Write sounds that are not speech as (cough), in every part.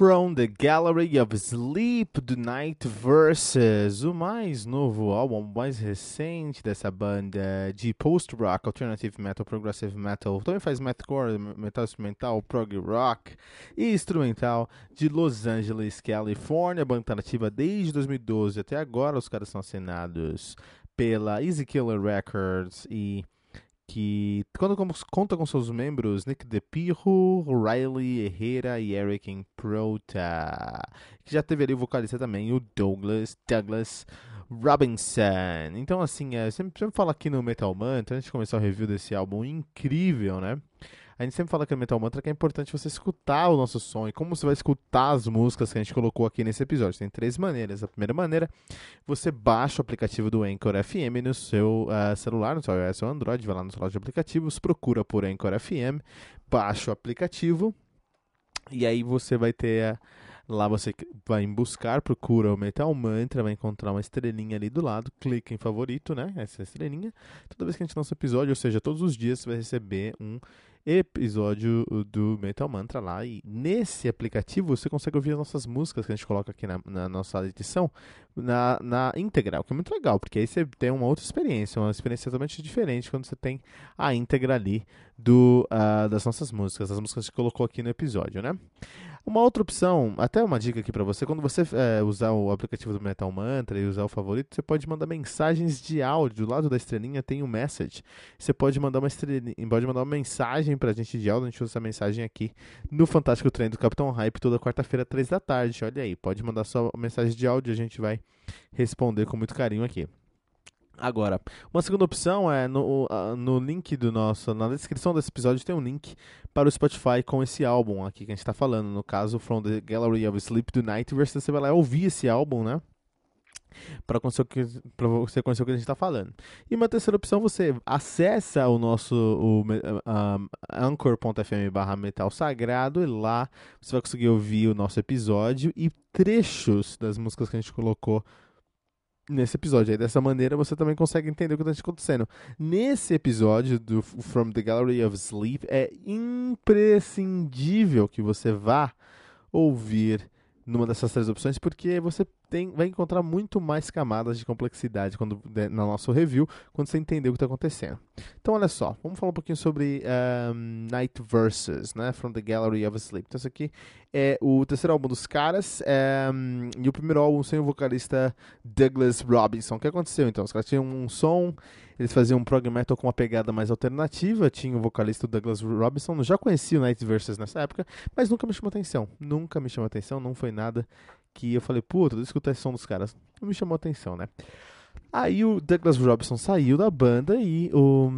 From the Gallery of Sleep do Night Versus, o mais novo álbum, mais recente dessa banda de post-rock, alternative metal, progressive metal, também faz metalcore, metal instrumental, prog rock e instrumental de Los Angeles, Califórnia, banda nativa desde 2012 até agora, os caras são assinados pela Easy Killer Records e que quando conta com seus membros Nick DePirro, Riley Herrera e Eric Improta, que já teve ali o vocalista também, o Douglas, Douglas Robinson. Então, assim, é, sempre, sempre falo aqui no Metal Mantra, antes de começar o review desse álbum incrível, né? A gente sempre fala aqui no Metal Mantra que é importante você escutar o nosso som e como você vai escutar as músicas que a gente colocou aqui nesse episódio. Tem três maneiras. A primeira maneira, você baixa o aplicativo do Anchor FM no seu uh, celular, no seu iOS ou Android, vai lá no seu loja de aplicativos, procura por Anchor FM, baixa o aplicativo e aí você vai ter. Lá você vai em buscar, procura o Metal Mantra, vai encontrar uma estrelinha ali do lado, clica em favorito, né? Essa estrelinha. Toda vez que a gente lança um episódio, ou seja, todos os dias você vai receber um episódio do Metal Mantra lá. E nesse aplicativo você consegue ouvir as nossas músicas que a gente coloca aqui na, na nossa edição na, na íntegra, o que é muito legal, porque aí você tem uma outra experiência, uma experiência totalmente diferente quando você tem a íntegra ali do, uh, das nossas músicas, das músicas que a gente colocou aqui no episódio, né? Uma outra opção, até uma dica aqui para você, quando você é, usar o aplicativo do Metal Mantra e usar o favorito, você pode mandar mensagens de áudio. Do lado da estrelinha tem o um message. Você pode mandar uma estrelinha, pode mandar uma mensagem pra gente de áudio, a gente usa essa mensagem aqui no Fantástico Trem do Capitão Hype toda quarta-feira, três da tarde. Olha aí, pode mandar sua mensagem de áudio, a gente vai responder com muito carinho aqui. Agora, uma segunda opção é no, no link do nosso, na descrição desse episódio tem um link para o Spotify com esse álbum aqui que a gente está falando, no caso From the Gallery of Sleep Tonight, você vai lá ouvir esse álbum, né? Para você conhecer o que a gente está falando. E uma terceira opção, você acessa o nosso o, um, anchor.fm barra metal sagrado e lá você vai conseguir ouvir o nosso episódio e trechos das músicas que a gente colocou nesse episódio. Aí dessa maneira você também consegue entender o que está acontecendo. Nesse episódio do From the Gallery of Sleep é imprescindível que você vá ouvir numa dessas três opções, porque você tem, vai encontrar muito mais camadas de complexidade quando, no nosso review, quando você entender o que está acontecendo. Então, olha só, vamos falar um pouquinho sobre um, Night Versus, né, From the Gallery of Sleep. Então, esse aqui é o terceiro álbum dos caras um, e o primeiro álbum sem o vocalista Douglas Robinson. O que aconteceu, então? Os caras tinham um som eles faziam um prog metal com uma pegada mais alternativa. Tinha o vocalista Douglas Robinson. Já conhecia o Night Versus nessa época, mas nunca me chamou atenção. Nunca me chamou atenção. Não foi nada que eu falei, puta, vou escutar esse som dos caras. Não me chamou atenção, né? Aí o Douglas Robinson saiu da banda e o,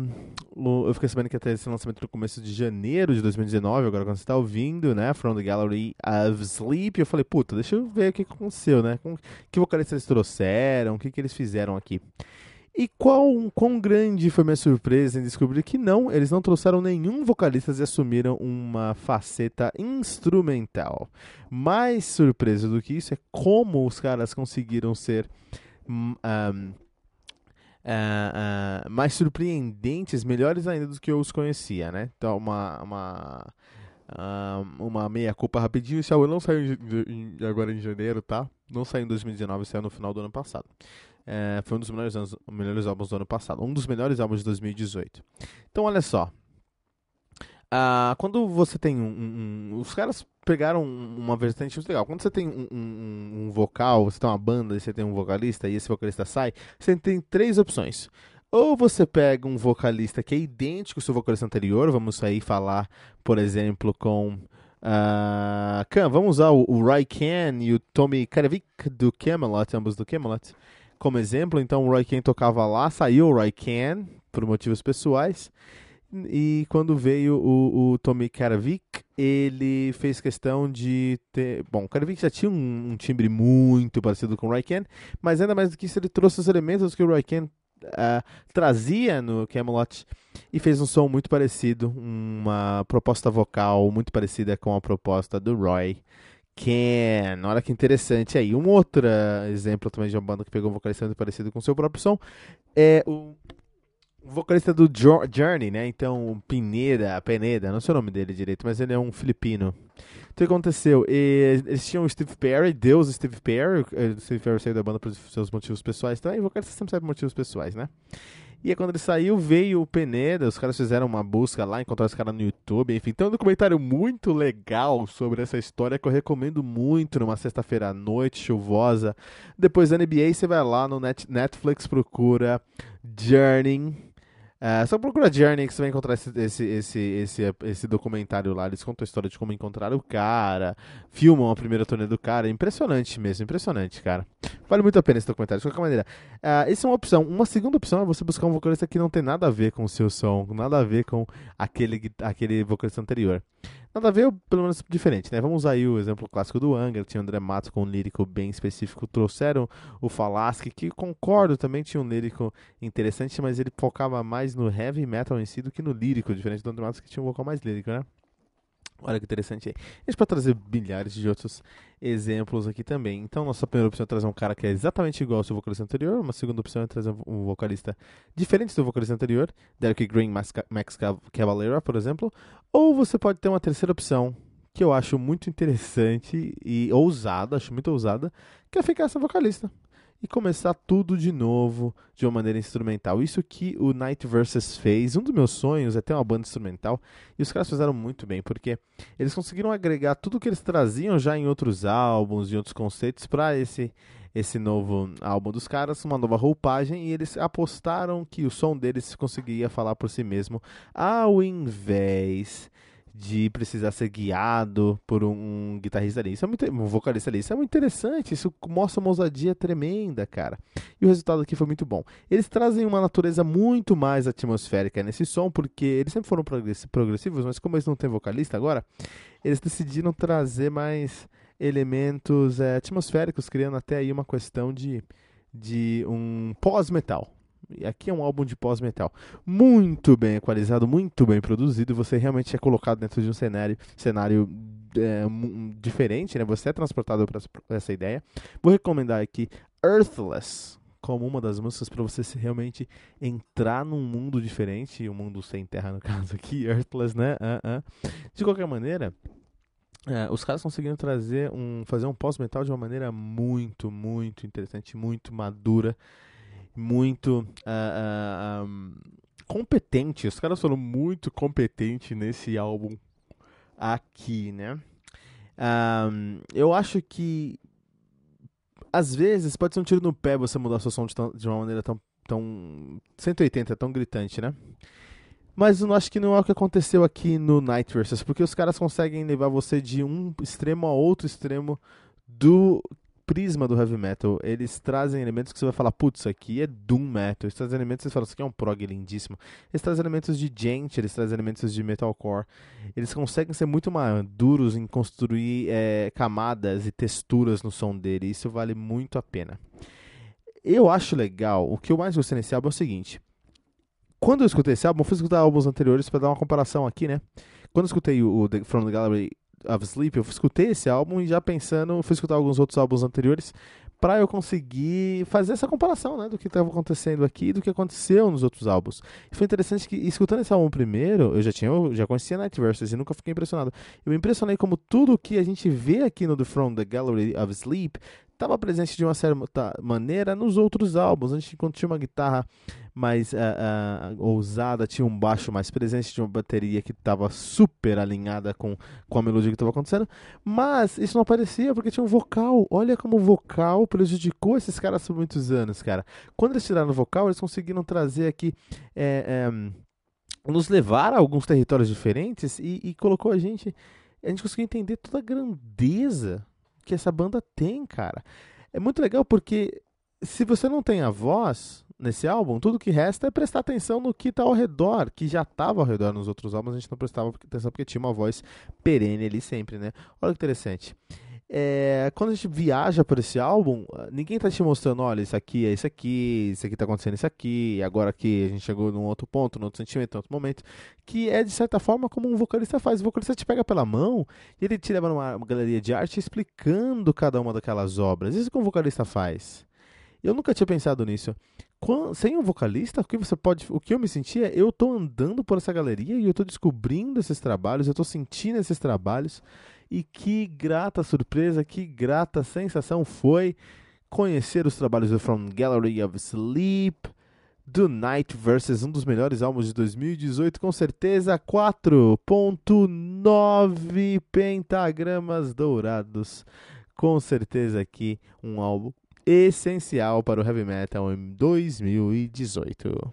o, eu fiquei sabendo que até esse lançamento no começo de janeiro de 2019, agora quando você está ouvindo, né, From the Gallery of Sleep, eu falei, puta, deixa eu ver o que aconteceu, né, com, que vocalistas eles trouxeram, o que, que eles fizeram aqui. E qual, quão grande foi minha surpresa em descobrir que não, eles não trouxeram nenhum vocalista e assumiram uma faceta instrumental. Mais surpresa do que isso é como os caras conseguiram ser um, uh, uh, mais surpreendentes, melhores ainda do que eu os conhecia, né? Então, uma, uma, uh, uma meia-culpa rapidinho. Esse álbum não saiu em, em, agora em janeiro, tá? Não saiu em 2019, saiu no final do ano passado. É, foi um dos melhores, anos, melhores álbuns do ano passado. Um dos melhores álbuns de 2018. Então, olha só. Uh, quando você tem um, um, um, Os caras pegaram uma vertente muito legal. Quando você tem um, um, vocal, você tem uma banda e você tem um vocalista e esse vocalista sai, você tem três opções. Ou você pega um vocalista que é idêntico ao seu vocalista anterior, vamos aí falar, por exemplo, com. Uh, vamos usar o, o Roy Ken e o Tommy Karavik do Camelot, ambos do Camelot, como exemplo. Então o Roy Ken tocava lá, saiu o Roy Ken por motivos pessoais. E quando veio o, o Tommy Karavik, ele fez questão de ter. Bom, o Karavik já tinha um, um, timbre muito parecido com o Raiken, mas ainda mais do que isso, ele trouxe os elementos que o Raiken uh, trazia no Camelot e fez um som muito parecido, uma proposta vocal muito parecida com a proposta do Roy. Ken, olha que interessante aí. Um outro exemplo também de uma banda que pegou um vocalista muito parecido com seu próprio som é o vocalista do Journey, né? Então, Pineda, Peneda, não sei o nome dele direito, mas ele é um filipino. Então, o que aconteceu? Eles tinham o Steve Perry, Deus Steve Perry. O Steve Perry saiu da banda por seus motivos pessoais também. O vocalista sempre sabe motivos pessoais, né? E aí, quando ele saiu, veio o Peneda. Os caras fizeram uma busca lá, encontraram esse cara no YouTube. Enfim, tem um documentário muito legal sobre essa história que eu recomendo muito numa sexta-feira à noite, chuvosa. Depois da NBA, você vai lá no Netflix, procura Journey é, só procura Journey que você vai encontrar esse, esse, esse, esse, esse documentário lá. Eles contam a história de como encontraram o cara, filmam a primeira turnê do cara. Impressionante mesmo, impressionante, cara. Vale muito a pena esse documentário, de qualquer maneira. Uh, essa é uma opção. Uma segunda opção é você buscar um vocalista que não tem nada a ver com o seu som, nada a ver com aquele, aquele vocalista anterior. Nada a ver, pelo menos diferente, né? Vamos aí o exemplo clássico do Angra, tinha o André Matos com um lírico bem específico, trouxeram o Falaschi, que concordo, também tinha um lírico interessante, mas ele focava mais no heavy metal em si do que no lírico, diferente do André Matos que tinha um vocal mais lírico, né? Olha que interessante aí. A gente pode trazer milhares de outros exemplos aqui também. Então, nossa primeira opção é trazer um cara que é exatamente igual ao seu vocalista anterior. Uma segunda opção é trazer um vocalista diferente do vocalista anterior, Derek Green, Max, Max Cavalera, por exemplo. Ou você pode ter uma terceira opção, que eu acho muito interessante e ousada, acho muito ousada, que é ficar essa vocalista e começar tudo de novo de uma maneira instrumental. Isso que o Night Versus fez. Um dos meus sonhos é ter uma banda instrumental e os caras fizeram muito bem, porque eles conseguiram agregar tudo que eles traziam já em outros álbuns e outros conceitos para esse esse novo álbum dos caras, uma nova roupagem, e eles apostaram que o som deles conseguiria falar por si mesmo, ao invés de precisar ser guiado por um guitarrista ali. Isso é muito, um vocalista ali. Isso é muito interessante. Isso mostra uma ousadia tremenda, cara. E o resultado aqui foi muito bom. Eles trazem uma natureza muito mais atmosférica nesse som, porque eles sempre foram progressivos, mas como eles não têm vocalista agora, eles decidiram trazer mais elementos é, atmosféricos, criando até aí uma questão de, de um pós-metal. Aqui é um álbum de pós-metal. Muito bem equalizado, muito bem produzido. Você realmente é colocado dentro de um cenário, cenário é, diferente, né? Você é transportado para essa ideia. Vou recomendar aqui Earthless como uma das músicas para você realmente entrar num mundo diferente, um mundo sem terra no (laughs) caso aqui, Earthless, né? Uh -uh. De qualquer maneira, é, os caras conseguiram trazer um, fazer um pós-metal de uma maneira muito, muito interessante, muito madura muito uh, uh, um, competente. Os caras foram muito competentes nesse álbum aqui, né? Um, eu acho que às vezes pode ser um tiro no pé você mudar seu som de, tão, de uma maneira tão, tão 180, tão gritante, né? Mas eu acho que não é o que aconteceu aqui no Night Versus, porque os caras conseguem levar você de um extremo a outro extremo do prisma do heavy metal, eles trazem elementos que você vai falar, putz, isso aqui é doom metal. Eles trazem elementos que você fala, isso aqui é um prog lindíssimo. Eles trazem elementos de gente, eles trazem elementos de metalcore. Eles conseguem ser muito mais duros em construir é, camadas e texturas no som dele. Isso vale muito a pena. Eu acho legal, o que eu mais gostei nesse álbum é o seguinte. Quando eu escutei esse álbum, eu fui escutar álbuns anteriores para dar uma comparação aqui, né? Quando eu escutei o The, From the Gallery of Sleep, eu escutei esse álbum e já pensando, fui escutar alguns outros álbuns anteriores para eu conseguir fazer essa comparação, né, do que estava acontecendo aqui e do que aconteceu nos outros álbuns. E foi interessante que escutando esse álbum primeiro, eu já tinha, eu já conhecia Night Versus e nunca fiquei impressionado. Eu me impressionei como tudo que a gente vê aqui no The From the Gallery of Sleep estava presente de uma certa maneira nos outros álbuns. A gente quando tinha uma guitarra mais uh, uh, ousada, tinha um baixo mais presente, tinha uma bateria que estava super alinhada com, com a melodia que estava acontecendo, mas isso não aparecia porque tinha um vocal. Olha como o vocal prejudicou esses caras por muitos anos, cara. Quando eles tiraram o vocal, eles conseguiram trazer aqui. É, é, nos levar a alguns territórios diferentes e, e colocou a gente. A gente conseguiu entender toda a grandeza que essa banda tem, cara. É muito legal porque se você não tem a voz nesse álbum, tudo que resta é prestar atenção no que está ao redor, que já estava ao redor nos outros álbuns, a gente não prestava atenção porque tinha uma voz perene ali sempre, né? Olha que interessante. É, quando a gente viaja por esse álbum, ninguém está te mostrando, olha, isso aqui é isso aqui, isso aqui está acontecendo isso aqui, agora aqui a gente chegou num outro ponto, num outro sentimento, num outro momento, que é de certa forma como um vocalista faz. O vocalista te pega pela mão e ele te leva numa galeria de arte explicando cada uma daquelas obras. Isso que um vocalista faz. Eu nunca tinha pensado nisso. Sem um vocalista, o que você pode, o que eu me sentia, é, eu estou andando por essa galeria e eu estou descobrindo esses trabalhos, eu estou sentindo esses trabalhos e que grata surpresa, que grata sensação foi conhecer os trabalhos do From Gallery of Sleep, do Night Versus, um dos melhores álbuns de 2018, com certeza 4.9 pentagramas dourados. Com certeza aqui um álbum essencial para o heavy metal em 2018.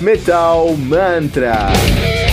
Metal Mantra.